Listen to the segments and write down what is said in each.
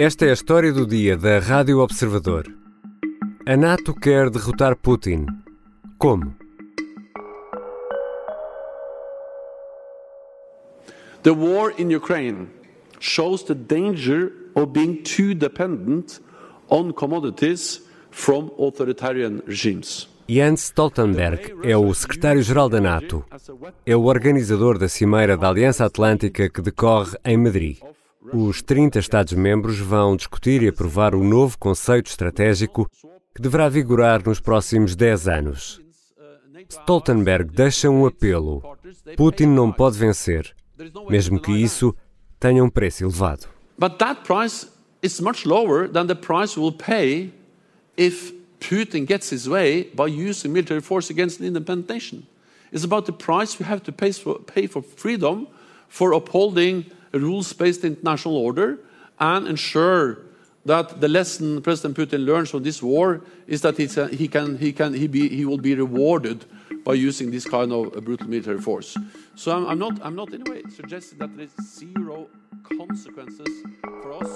Esta é a história do dia da Rádio Observador. A NATO quer derrotar Putin. Como? The war in Ukraine shows the danger of being too dependent on commodities from authoritarian regimes. Jens Stoltenberg é o secretário-geral da NATO. É o organizador da Cimeira da Aliança Atlântica que decorre em Madrid. Os 30 Estados-membros vão discutir e aprovar o novo conceito estratégico que deverá vigorar nos próximos 10 anos. Stoltenberg deixa um apelo: Putin não pode vencer, mesmo que isso tenha um preço elevado. But that price is much lower than the price we'll pay if Putin gets his way by using military force against an independent nation. It's about the price we have to pay for, pay for freedom, for upholding rules-based international order, and ensure that the lesson President Putin learns from this war is that a, he can he can he be he will be rewarded by using this kind of brutal military force. So I'm, I'm not I'm not in a way suggesting that there is zero consequences for us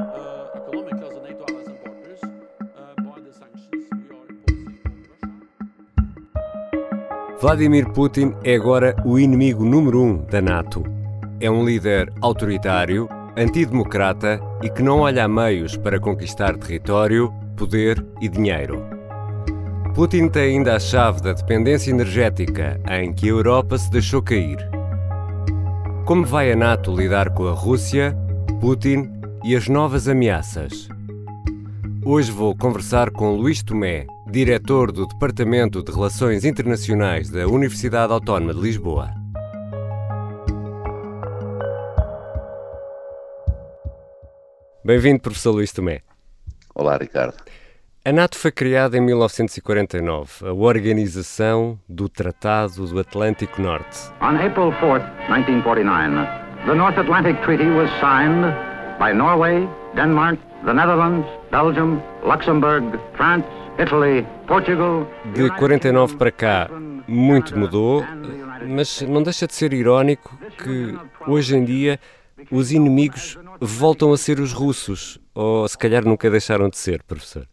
uh, economically as a NATO allies and partners uh, by the sanctions we are imposing on Russia. Vladimir Putin é agora o inimigo número um da NATO. É um líder autoritário, antidemocrata e que não olha a meios para conquistar território, poder e dinheiro. Putin tem ainda a chave da dependência energética em que a Europa se deixou cair. Como vai a NATO lidar com a Rússia, Putin e as novas ameaças? Hoje vou conversar com Luís Tomé, diretor do Departamento de Relações Internacionais da Universidade Autónoma de Lisboa. Bem-vindo, professor Luís Tomé. Olá, Ricardo. A NATO foi criada em 1949, a Organização do Tratado do Atlântico Norte. On April 4, 1949, the North Atlantic Treaty was signed by Norway, Denmark, the Netherlands, Belgium, Luxembourg, France, Italy, Portugal. De 49 para cá, muito mudou, mas não deixa de ser irónico que hoje em dia os inimigos voltam a ser os russos, ou se calhar nunca deixaram de ser, professor.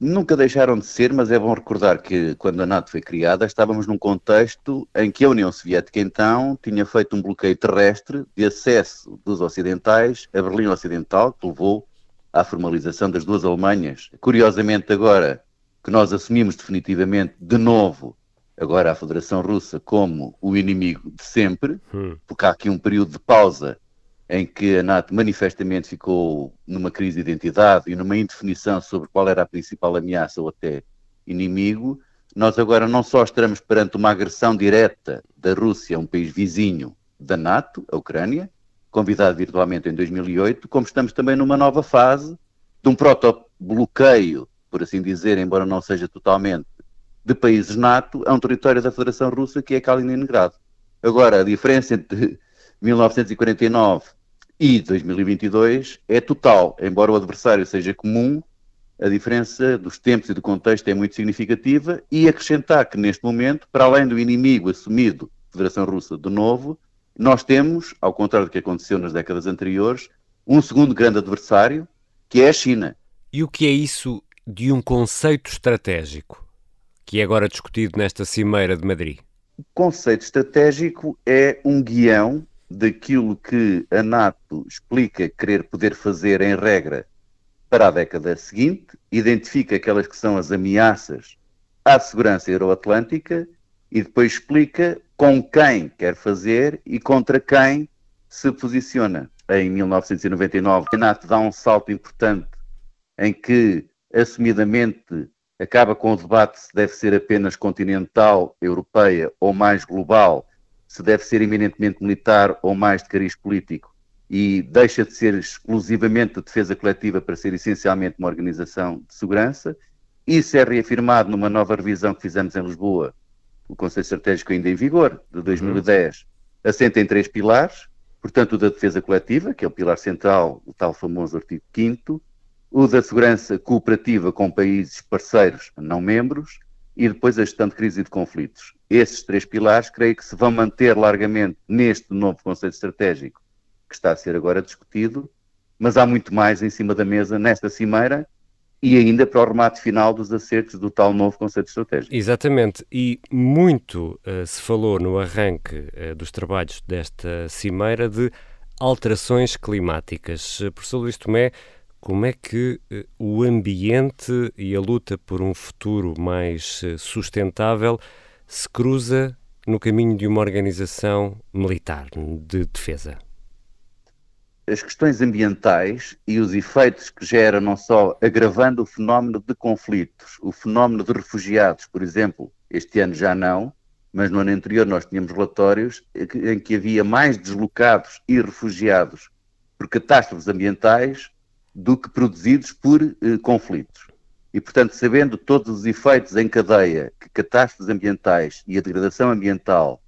Nunca deixaram de ser, mas é bom recordar que quando a NATO foi criada estávamos num contexto em que a União Soviética então tinha feito um bloqueio terrestre de acesso dos ocidentais a Berlim Ocidental, que levou à formalização das duas Alemanhas. Curiosamente agora que nós assumimos definitivamente de novo agora a Federação Russa como o inimigo de sempre, Hum. porque há aqui um período de pausa em que a NATO manifestamente ficou numa crise de identidade e numa indefinição sobre qual era a principal ameaça ou até inimigo, nós agora não só estamos perante uma agressão direta da Rússia, um país vizinho da NATO, a Ucrânia, convidado virtualmente em 2008, como estamos também numa nova fase de um proto-bloqueio, por assim dizer, embora não seja totalmente, de países NATO a um território da Federação Russa que é Kaliningrado. Agora, a diferença entre 1949 e 2022 é total, embora o adversário seja comum, a diferença dos tempos e do contexto é muito significativa e acrescentar que neste momento, para além do inimigo assumido, Federação Russa de novo, nós temos, ao contrário do que aconteceu nas décadas anteriores, um segundo grande adversário, que é a China. E o que é isso de um conceito estratégico, que é agora discutido nesta Cimeira de Madrid? O conceito estratégico é um guião daquilo que a NATO explica querer poder fazer em regra para a década seguinte, identifica aquelas que são as ameaças à segurança euroatlântica e depois explica com quem quer fazer e contra quem se posiciona. Em 1999, a NATO dá um salto importante em que, assumidamente, acaba com o debate se deve ser apenas continental, europeia ou mais global, se deve ser eminentemente militar ou mais de cariz político, e deixa de ser exclusivamente de defesa coletiva para ser essencialmente uma organização de segurança. Isso é reafirmado numa nova revisão que fizemos em Lisboa, o Conselho Estratégico ainda em vigor, de 2010, assenta em três pilares, portanto o da defesa coletiva, que é o pilar central, o tal famoso artigo 5 o da segurança cooperativa com países parceiros não membros e depois a gestão de crise e de conflitos. Esses três pilares creio que se vão manter largamente neste novo conceito estratégico que está a ser agora discutido mas há muito mais em cima da mesa nesta cimeira e ainda para o remate final dos acertos do tal novo conceito estratégico. Exatamente, e muito uh, se falou no arranque uh, dos trabalhos desta cimeira de alterações climáticas. Uh, professor Luís Tomé, como é que o ambiente e a luta por um futuro mais sustentável se cruza no caminho de uma organização militar de defesa? as questões ambientais e os efeitos que gera não só agravando o fenómeno de conflitos, o fenómeno de refugiados, por exemplo, este ano já não, mas no ano anterior nós tínhamos relatórios em que havia mais deslocados e refugiados por catástrofes ambientais do que produzidos por eh, conflitos. E, portanto, sabendo todos os efeitos em cadeia que catástrofes ambientais e a degradação ambiental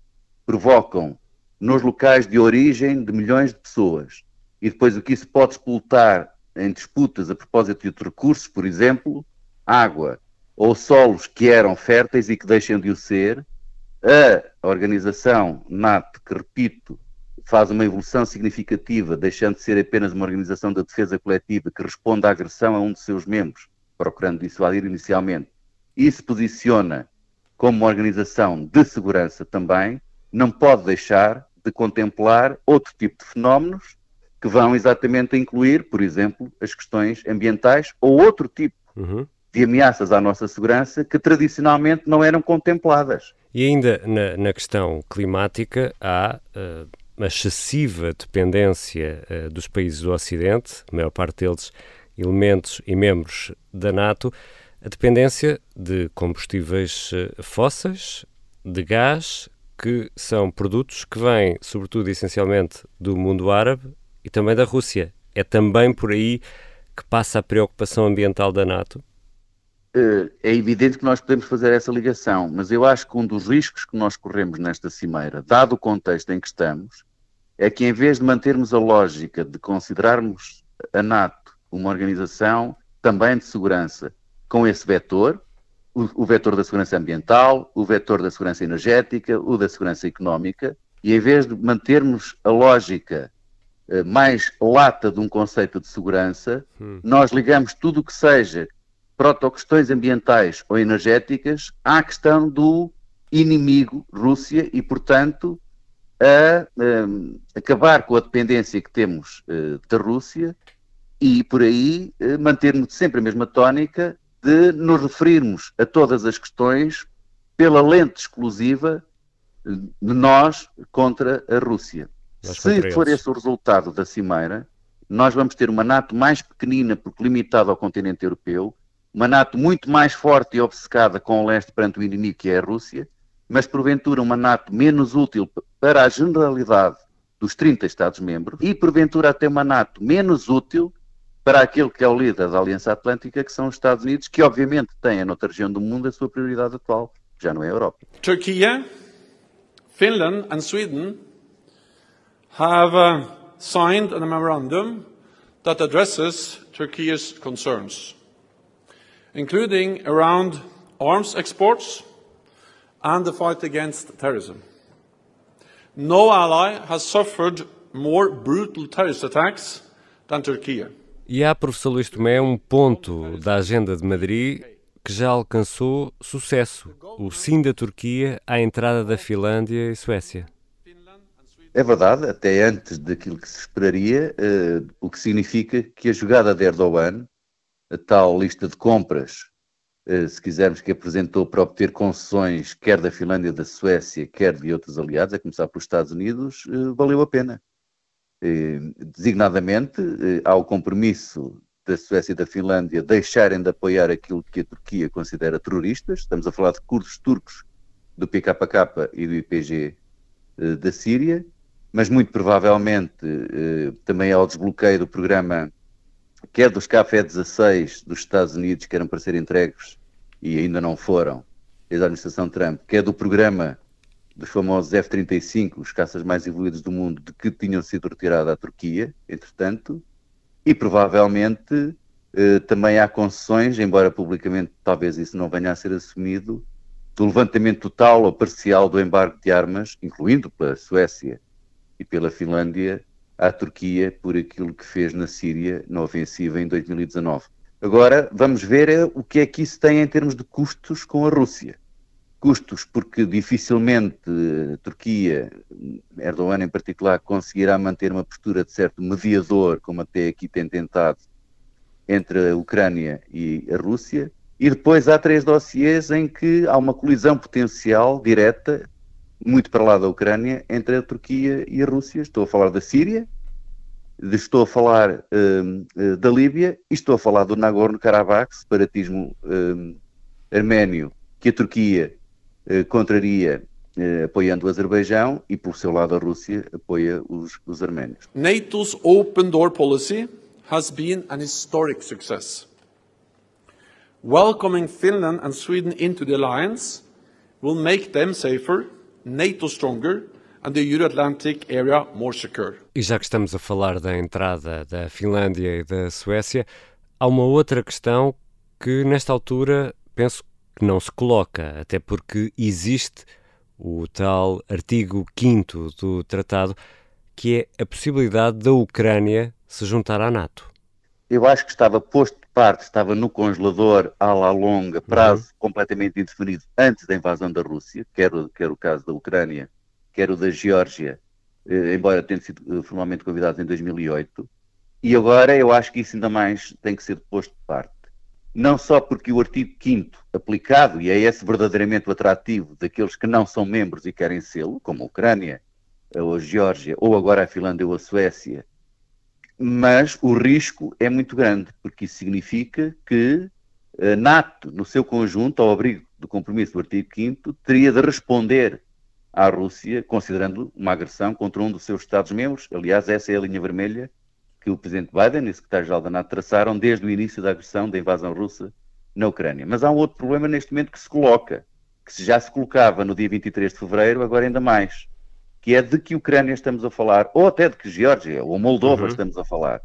provocam nos locais de origem de milhões de pessoas, e depois o que isso pode explotar em disputas a propósito de recursos, por exemplo, água ou solos que eram férteis e que deixam de o ser, a organização NATO, que repito, faz uma evolução significativa, deixando de ser apenas uma organização da defesa coletiva que responde à agressão a um de seus membros, procurando dissuadir inicialmente, e se posiciona como uma organização de segurança também, não pode deixar de contemplar outro tipo de fenómenos que vão exatamente incluir, por exemplo, as questões ambientais ou outro tipo uhum. de ameaças à nossa segurança que tradicionalmente não eram contempladas. E ainda na, na questão climática há uh, excessiva dependência uh, dos países do Ocidente, a maior parte deles elementos e membros da NATO, a dependência de combustíveis uh, fósseis, de gás, que são produtos que vêm, sobretudo, essencialmente do mundo árabe e também da Rússia. É também por aí que passa a preocupação ambiental da NATO? Eh, é evidente que nós podemos fazer essa ligação, mas eu acho que um dos riscos que nós corremos nesta cimeira, dado o contexto em que estamos, é que em vez de mantermos a lógica de considerarmos a NATO uma organização também de segurança com esse vetor, o, o vetor da segurança ambiental, o vetor da segurança energética, o da segurança económica, e em vez de mantermos a lógica eh, mais lata de um conceito de segurança, hum. nós ligamos tudo o que seja proto-questões ambientais ou energéticas à questão do inimigo Rússia e, portanto, a, um, eh, acabar com a dependência que temos uh, da Rússia e, por aí, uh, mantermos sempre a mesma tónica de nos referirmos a todas as questões pela lente exclusiva de nós contra a Rússia. Se for esse o resultado da cimeira, nós vamos ter uma NATO mais pequenina porque limitada ao continente europeu, uma NATO muito mais forte e obcecada com o leste perante o inimigo que é a Rússia, mas porventura uma NATO menos útil para a generalidade dos 30 Estados-membros e porventura até uma NATO menos útil para aquele que é o líder da Aliança Atlântica, que são os Estados Unidos, que obviamente têm noutra região do mundo a sua prioridade atual, já não é a Europa. Turquia, Finland and Sweden have uh, signed a memorandum that addresses Turkey's concerns, including around arms exports and the fight against terrorism. No ally has suffered more brutal terrorist attacks than Turkey. E há, professor Luís Tomé, um ponto da agenda de Madrid que já alcançou sucesso: o sim da Turquia à entrada da Finlândia e Suécia. É verdade, até antes daquilo que se esperaria, uh, o que significa que a jogada de Erdogan, a tal lista de compras, uh, se quisermos, que apresentou para obter concessões, quer da Finlândia, da Suécia, quer de outros aliados, a começar pelos Estados Unidos, uh, valeu a pena. designadamente, há o compromisso da Suécia e da Finlândia deixarem de apoiar aquilo que a Turquia considera terroristas. Estamos a falar de curdos turcos do PKK e do IPG da Síria mas muito provavelmente eh, também ao desbloqueio do programa, quer dos KF-16 dos Estados Unidos, que eram para ser entregues e ainda não foram, desde a administração Trump, quer do programa dos famosos F-35, os caças mais evoluídos do mundo, de que tinham sido retirados à Turquia, entretanto, e provavelmente eh, também há concessões, embora publicamente talvez isso não venha a ser assumido, do levantamento total ou parcial do embargo de armas, incluindo pela Suécia e pela Finlândia à Turquia por aquilo que fez na Síria na ofensiva em 2019. Agora vamos ver eh, o que é que isso tem em termos de custos com a Rússia. Custos porque dificilmente a Turquia, Erdogan em particular, conseguirá manter uma postura de certo mediador, como até aqui tem tentado, entre a Ucrânia e a Rússia. E depois há três dossiês em que há uma colisão potencial direta muito para lá da Ucrânia, entre a Turquia e a Rússia. Estou a falar da Síria, estou a falar uh, da Líbia e estou a falar do Nagorno-Karabakh, separatismo uh, arménio, que a Turquia uh, contraria apoiando o Azerbaijão e, por seu lado, a Rússia apoia os, os arménios. NATO's open door policy has been an historic success. Welcoming Finland and Sweden into the alliance will make them safer NATO stronger and the Euro-Atlantic area more secure. E já que estamos a falar da entrada da Finlândia e da Suécia, há uma outra questão que nesta altura penso que não se coloca, até porque existe o tal artigo 5 do tratado, que é a possibilidade da Ucrânia se juntar à NATO. Eu acho que estava posto parte, estava no congelador à la longa, prazo uhum. completamente indefinido, antes da invasão da Rússia, quer, quer o caso da Ucrânia, quer o da Geórgia, eh, embora tenha sido eh, formalmente convidado em 2008. E agora eu acho que isso ainda mais tem que ser posto de parte. Não só porque o artigo 5 aplicado, e é esse verdadeiramente o atrativo daqueles que não são membros e querem sê-lo, como a Ucrânia, ou a Geórgia, ou agora a Finlândia ou a Suécia, mas o risco é muito grande, porque isso significa que a NATO, no seu conjunto, ao abrigo do compromisso do artigo 5 teria de responder à Rússia, considerando uma agressão contra um dos seus Estados-membros. Aliás, essa é a linha vermelha que o Presidente Biden e o Secretário-Geral da NATO traçaram desde o início da agressão, da invasão russa na Ucrânia. Mas há um outro problema neste momento que se coloca, que já se colocava no dia 23 de fevereiro, agora ainda mais que é de que Ucrânia estamos a falar, ou até de que Geórgia ou Moldova uhum. estamos a falar.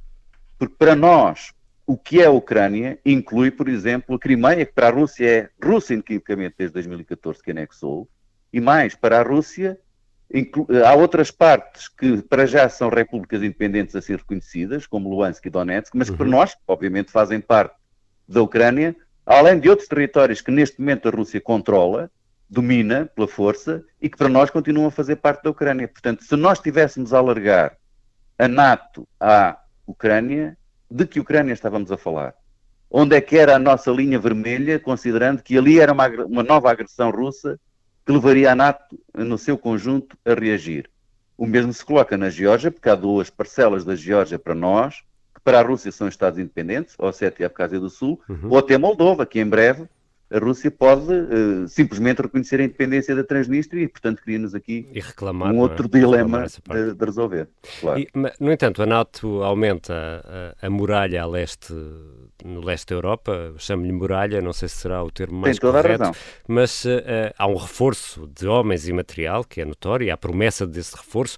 Porque para nós, o que é a Ucrânia inclui, por exemplo, a Crimeia, que para a Rússia é Rússia inequivocamente desde 2014 que anexou, e mais, para a Rússia há outras partes que para já são repúblicas independentes a ser reconhecidas, como Luhansk e Donetsk, mas que para uhum. nós, obviamente, fazem parte da Ucrânia, além de outros territórios que neste momento a Rússia controla, domina pela força e que para nós continuam a fazer parte da Ucrânia. Portanto, se nós tivéssemos a alargar a NATO à Ucrânia, de que Ucrânia estávamos a falar? Onde é que era a nossa linha vermelha, considerando que ali era uma, uma nova agressão russa que levaria a NATO, no seu conjunto, a reagir? O mesmo se coloca na Geórgia, porque há duas parcelas da Geórgia para nós, que para a Rússia são Estados independentes, Ossétia e Abkhazia do Sul, uhum. ou até Moldova, que em breve a Rússia pode uh, simplesmente reconhecer a independência da Transnistria e, portanto, cria-nos aqui reclamar, um outro é? dilema de, de, resolver. Claro. E, no entanto, a NATO aumenta a, a, muralha a leste, no leste da Europa, chamo-lhe muralha, não sei se será o termo mais Tem correto, mas uh, há um reforço de homens e material, que é notório, e há promessa desse reforço.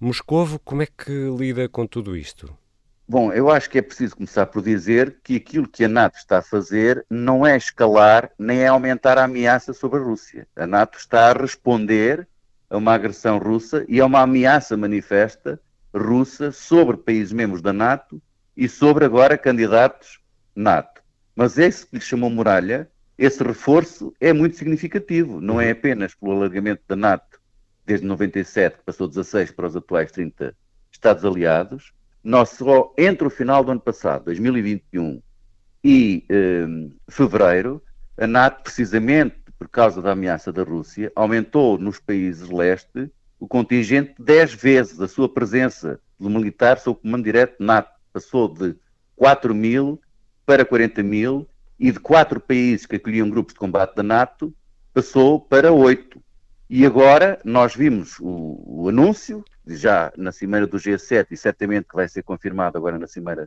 Moscovo, como é que lida com tudo isto? Bom, eu acho que é preciso começar por dizer que aquilo que a NATO está a fazer não é escalar nem é aumentar a ameaça sobre a Rússia. A NATO está a responder a uma agressão russa e a uma ameaça manifesta russa sobre países membros da NATO e sobre agora candidatos NATO. Mas esse que lhe chamou muralha, esse reforço é muito significativo. Não é apenas pelo alargamento da NATO desde 97, que passou 16 para os atuais 30 Estados aliados, nós só entre o final do ano passado, 2021, e eh, fevereiro, a NATO, precisamente por causa da ameaça da Rússia, aumentou nos países leste o contingente 10 vezes a sua presença do militar sob comando direto NATO. Passou de 4 mil para 40 mil e de quatro países que acolhiam grupos de combate da NATO passou para oito. E agora nós vimos o, o anúncio já na cimeira do G7 e certamente que vai ser confirmado agora na cimeira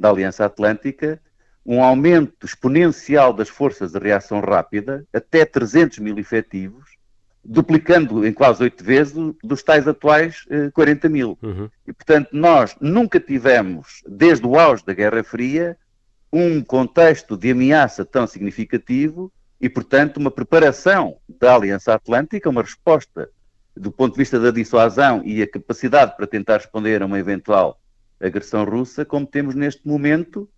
da Aliança Atlântica, um aumento exponencial das forças de reação rápida, até 300 mil efetivos, duplicando em quase oito vezes dos tais atuais eh, 40 mil. Uhum. E, portanto, nós nunca tivemos, desde o auge da Guerra Fria, um contexto de ameaça tão significativo e, portanto, uma preparação da Aliança Atlântica, uma resposta do ponto de vista da dissuasão e a capacidade para tentar responder a uma eventual agressão russa, como temos neste momento,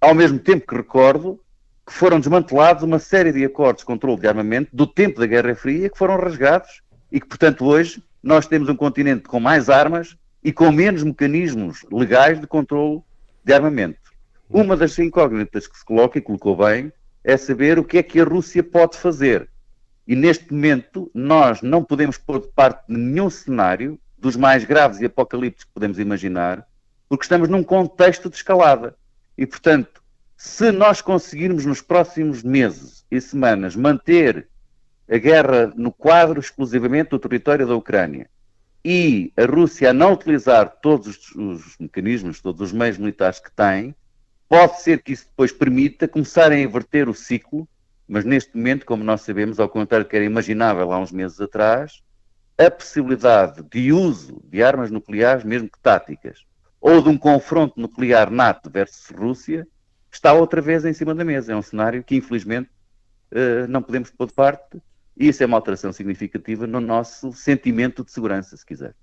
ao mesmo tempo que recordo que foram desmantelados uma série de acordos de controle de armamento do tempo da Guerra Fria que foram rasgados e que, portanto, hoje nós temos um continente com mais armas e com menos mecanismos legais de controle de armamento. Uma das incógnitas que se coloca, e colocou bem, é saber o que é que a Rússia pode fazer. E neste momento nós não podemos pôr de parte nenhum cenário dos mais graves e apocalípticos que podemos imaginar, porque estamos num contexto de escalada. E, portanto, se nós conseguirmos nos próximos meses e semanas manter a guerra no quadro exclusivamente do território da Ucrânia e a Rússia a não utilizar todos os, os mecanismos, todos os meios militares que tem, pode ser que isso depois permita começar a inverter o ciclo, mas neste momento, como nós sabemos, ao contrário do que era imaginável há uns meses atrás, a possibilidade de uso de armas nucleares, mesmo que táticas, ou de um confronto nuclear NATO versus Rússia, está outra vez em cima da mesa. É um cenário que, infelizmente, eh, não podemos pôr de parte, e isso é uma alteração significativa no nosso sentimento de segurança, se quiser.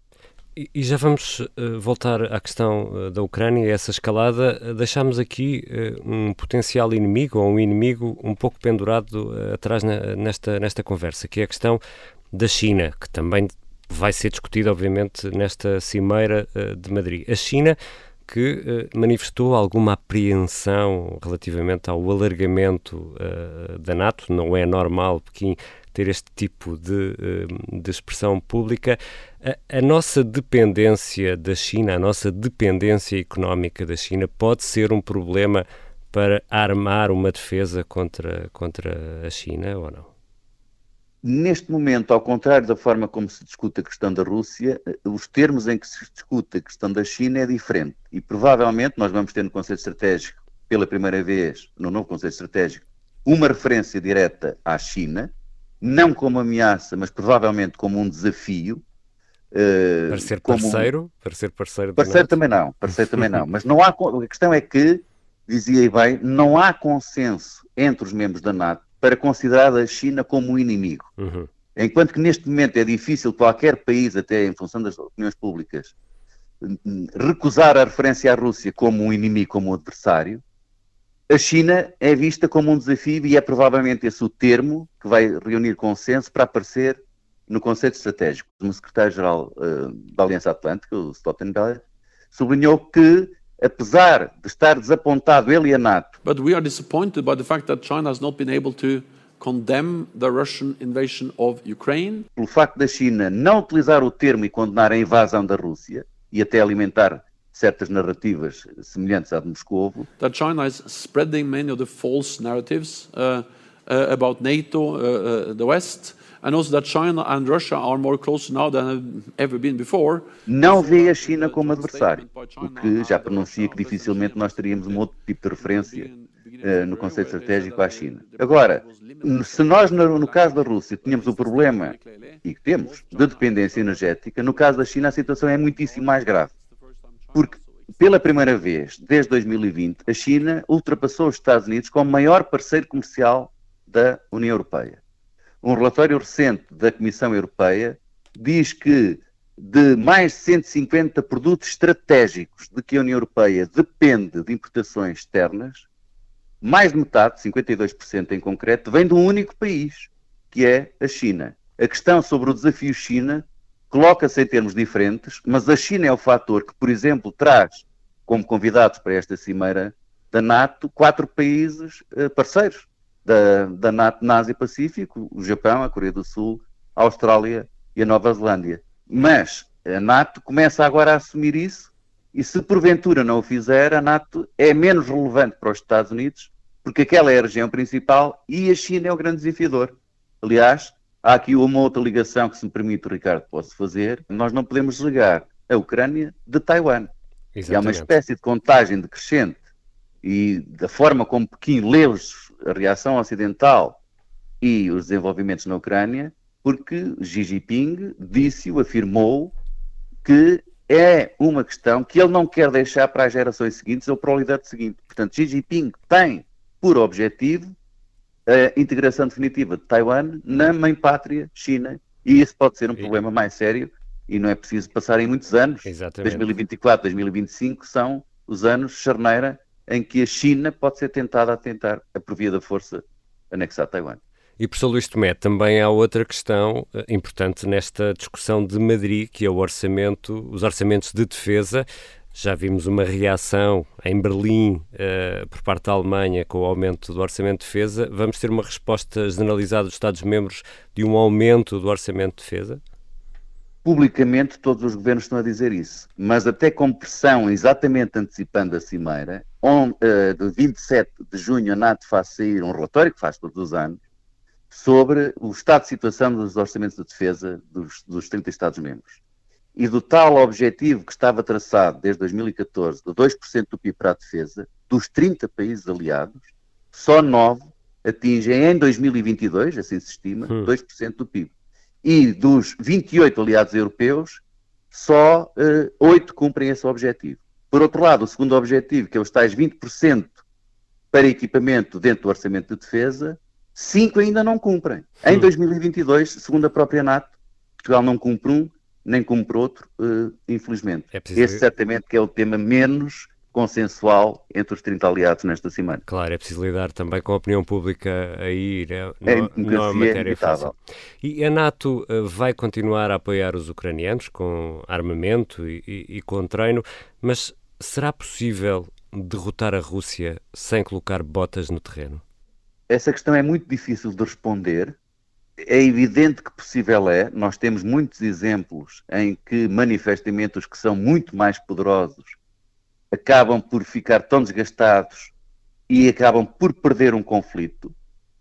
E já vamos uh, voltar à questão uh, da Ucrânia, essa escalada. Uh, deixámos aqui um potencial inimigo ou um inimigo um pouco pendurado atrás nesta, nesta conversa, que é a questão da China, que também vai ser discutida, obviamente, nesta cimeira de Madrid. A China que manifestou alguma apreensão relativamente ao alargamento da NATO. Não é normal Pequim ter este tipo de, de expressão pública. A, a, nossa dependência da China, a nossa dependência económica da China pode ser um problema para armar uma defesa contra, contra a China ou não? Neste momento, ao contrário da forma como se discute a questão da Rússia, os termos em que se discute a questão da China é diferente. E provavelmente nós vamos ter no Conselho Estratégico, pela primeira vez, no novo Conselho Estratégico, uma referência direta à China, não como ameaça, mas provavelmente como um desafio, Uh, para ser parceiro? Como... Para ser parceiro Parceiro também não, parceiro também não. Mas não há, a questão é que, dizia bem, não há consenso entre os membros da NATO para considerar a China como um inimigo. Uhum. Enquanto que neste momento é difícil qualquer país, até em função das opiniões públicas, recusar a referência à Rússia como um inimigo, como um adversário, a China é vista como um desafio e é provavelmente esse o termo que vai reunir consenso para aparecer no conceito estratégico. O secretário-geral uh, da Aliança Atlântica, o Stoltenberg, sublinhou que, apesar de estar desapontado ele e a NATO... But we are disappointed by the fact that China has not been able to condemn the Russian invasion of Ukraine. Pelo facto da China não utilizar o termo e condenar a invasão da Rússia e até alimentar certas narrativas semelhantes à de Moscou. That China is spreading many of the false narratives uh, uh, about NATO, uh, uh the West, and also that China and Russia are more close now than ever been before. Não vê a China como adversário, o que já pronuncia que dificilmente nós teríamos um outro tipo de referência uh, no conceito estratégico à China. Agora, se nós no, no caso da Rússia tínhamos o problema e que temos de dependência energética, no caso da China a situação é muitíssimo mais grave, porque pela primeira vez desde 2020 a China ultrapassou os Estados Unidos como maior parceiro comercial da União Europeia. Um relatório recente da Comissão Europeia diz que de mais de 150 produtos estratégicos de que a União Europeia depende de importações externas, mais de metade, 52% em concreto, vem de um único país, que é a China. A questão sobre o desafio China coloca-se em termos diferentes, mas a China é o fator que, por exemplo, traz como convidados para esta cimeira da NATO quatro países eh, parceiros da, da NATO na Ásia Pacífico, o Japão, a Coreia do Sul, a Austrália e a Nova Zelândia. Mas a NATO começa agora a assumir isso e se porventura não o fizer, a NATO é menos relevante para os Estados Unidos porque aquela é a região principal e a China é o grande desafiador. Aliás, há aqui uma outra ligação que, se me permite, Ricardo, posso fazer. Nós não podemos desligar a Ucrânia de Taiwan. Exatamente. E há uma espécie de contagem decrescente e da forma como Pequim lê a reação ocidental e os desenvolvimentos na Ucrânia, porque Xi Jinping disse-o, afirmou, que é uma questão que ele não quer deixar para as gerações seguintes ou para o líder seguinte. Portanto, Xi Jinping tem por objetivo a integração definitiva de Taiwan na mãe pátria China E isso pode ser um problema mais sério e não é preciso passarem muitos anos. Exatamente. 2024, 2025 são os anos charneira em que a China pode ser tentada a tentar, a por via da força, anexar Taiwan. E, professor Luís Tomé, também há outra questão uh, importante nesta discussão de Madrid, que é o orçamento, os orçamentos de defesa. Já vimos uma reação em Berlim uh, por parte da Alemanha com o aumento do orçamento de defesa. Vamos ter uma resposta generalizada dos Estados-membros de um aumento do orçamento de defesa? Publicamente, todos os governos estão a dizer isso, mas até com pressão, exatamente antecipando a cimeira, on, uh, de 27 de junho a NATO faz sair um relatório, que faz todos os anos, sobre o estado de situação dos orçamentos de defesa dos, dos 30 Estados-membros. E do tal objetivo que estava traçado desde 2014, de 2% do PIB para a defesa, dos 30 países aliados, só 9 atingem em 2022, assim se estima, hum. 2% do PIB. E dos 28 aliados europeus, só uh, 8 cumprem esse objetivo. Por outro lado, o segundo objetivo, que é os tais 20% para equipamento dentro do orçamento de defesa, cinco ainda não cumprem. Em 2022, hum. segundo a própria NATO, Portugal não cumpre um, nem cumpre outro, uh, infelizmente. É preciso... Esse certamente que é o tema menos consensual entre os 30 aliados nesta semana. Claro, é preciso lidar também com a opinião pública aí, né? não, é, não é matéria fácil. E a NATO uh, vai continuar a apoiar os ucranianos com armamento e, e, e com treino, mas será possível derrotar a Rússia sem colocar botas no terreno? Essa questão é muito difícil de responder. É evidente que possível é. Nós temos muitos exemplos em que manifestamente os que são muito mais poderosos acabam por ficar tão desgastados e acabam por perder um conflito.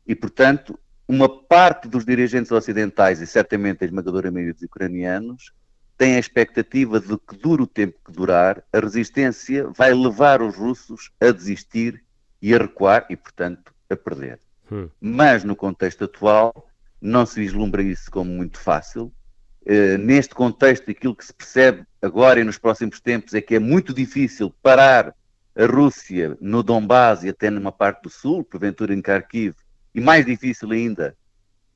E, portanto, uma parte dos dirigentes ocidentais, e certamente a esmagadora maioria dos ucranianos, tem a expectativa de que dure o tempo que durar, a resistência vai levar os russos a desistir e a recuar e, portanto, a perder. Hum. Mas no contexto atual não se vislumbra isso como muito fácil. Uh, neste contexto, aquilo que se percebe agora e nos próximos tempos é que é muito difícil parar a Rússia no Donbass e até numa parte do sul, porventura em Kharkiv, e mais difícil ainda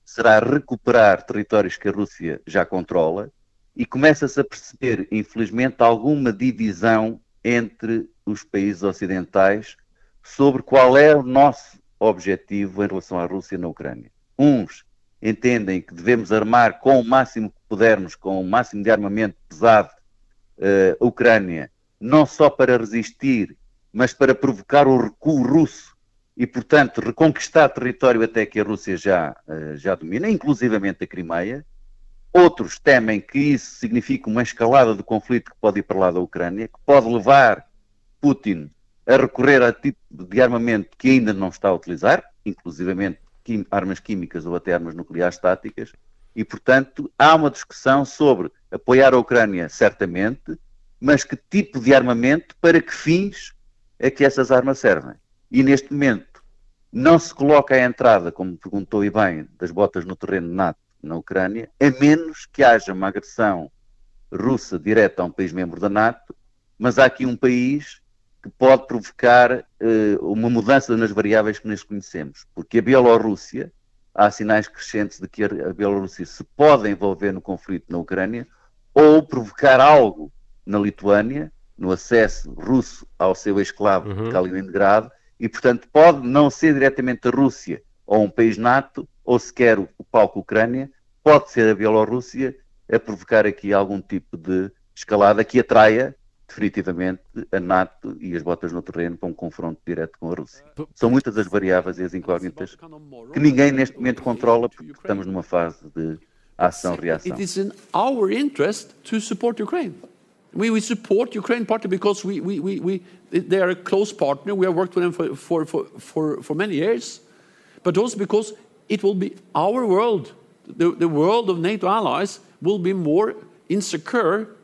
será recuperar territórios que a Rússia já controla, e começa-se a perceber, infelizmente, alguma divisão entre os países ocidentais sobre qual é o nosso objetivo em relação à Rússia na Ucrânia. Uns entendem que devemos armar com o máximo que pudermos, com o máximo de armamento pesado, uh, a Ucrânia, não só para resistir, mas para provocar o recuo russo e, portanto, reconquistar território até que a Rússia já, uh, já domina, inclusivamente a Crimeia. Outros temem que isso signifique uma escalada do conflito que pode ir para lá da Ucrânia, que pode levar Putin a recorrer a tipo de armamento que ainda não está a utilizar, inclusivamente armas químicas ou até armas nucleares táticas, e, portanto, há uma discussão sobre apoiar a Ucrânia, certamente, mas que tipo de armamento, para que fins é que essas armas servem. E, neste momento, não se coloca a entrada, como perguntou e bem, das botas no terreno NATO na Ucrânia, a menos que haja uma agressão russa direta a um país membro da NATO, mas há aqui um país que pode provocar uh, uma mudança nas variáveis que nós conhecemos. Porque a Bielorrússia, há sinais crescentes de que a Bielorrússia se pode envolver no conflito na Ucrânia ou provocar algo na Lituânia, no acesso russo ao seu esclavo uhum. Kaliningrado, e portanto pode não ser diretamente a Rússia ou um país NATO, ou sequer o palco Ucrânia, pode ser a Bielorrússia a provocar aqui algum tipo de escalada que atraia definitivamente a NATO e as botas no terreno para um confronto direto com a Rússia. São muitas as variáveis e as incógnitas que ninguém neste momento controla porque estamos numa fase de ação-reação. It is in our interest to support Ukraine. We, we support Ukraine partly because we, we, we, we, they are a close partner. We have worked with them for, for, for, for, for many years. But also because it will be our world. The, the world of NATO allies will be more insecure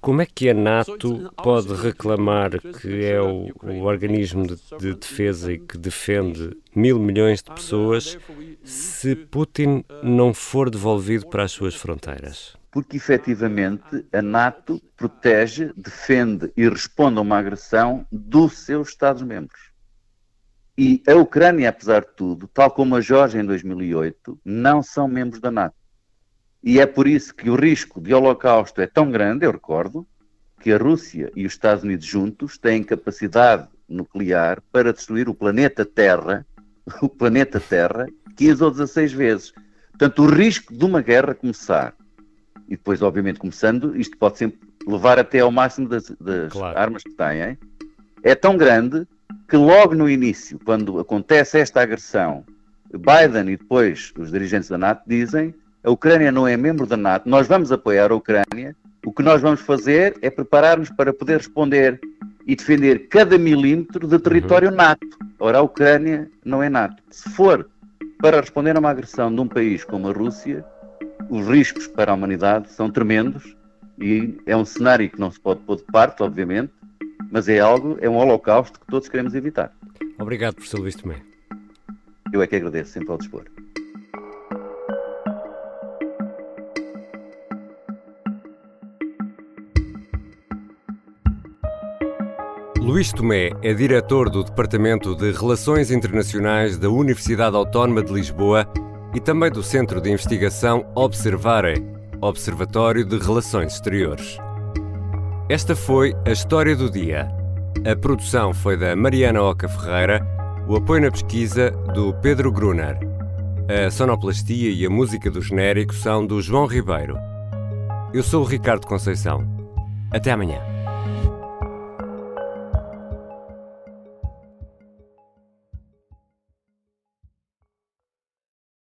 Como é que a NATO pode reclamar que é o, o organismo de, de, defesa e que defende mil milhões de pessoas se Putin não for devolvido para as suas fronteiras? Porque efetivamente a NATO protege, defende e responde a uma agressão dos seus Estados-membros. E a Ucrânia, apesar de tudo, tal como a Geórgia em 2008, não são membros da NATO. E é por isso que o risco de holocausto é tão grande, eu recordo, que a Rússia e os Estados Unidos juntos têm capacidade nuclear para destruir o planeta Terra, o planeta Terra, 15 ou 16 vezes. Portanto, o risco de uma guerra começar, e depois, obviamente, começando, isto pode sempre levar até ao máximo das, das claro. armas que têm, é tão grande que logo no início, quando acontece esta agressão, Biden e depois os dirigentes da NATO dizem a Ucrânia não é membro da NATO, nós vamos apoiar a Ucrânia, o que nós vamos fazer é preparar-nos para poder responder e defender cada milímetro de território uhum. NATO. Ora, a Ucrânia não é NATO. Se for para responder a uma agressão de um país como a Rússia, os riscos para a humanidade são tremendos e é um cenário que não se pode pôr de parte, obviamente, mas é algo, é um holocausto que todos queremos evitar. Obrigado, professor Luís Tomé. Eu é que agradeço, sempre ao dispor. Luís Tomé é diretor do Departamento de Relações Internacionais da Universidade Autónoma de Lisboa e também do Centro de Investigação Observare, Observatório de Relações Exteriores. Esta foi a história do dia. A produção foi da Mariana Oca Ferreira, o apoio na pesquisa do Pedro Gruner. A sonoplastia e a música do genérico são do João Ribeiro. Eu sou o Ricardo Conceição. Até amanhã.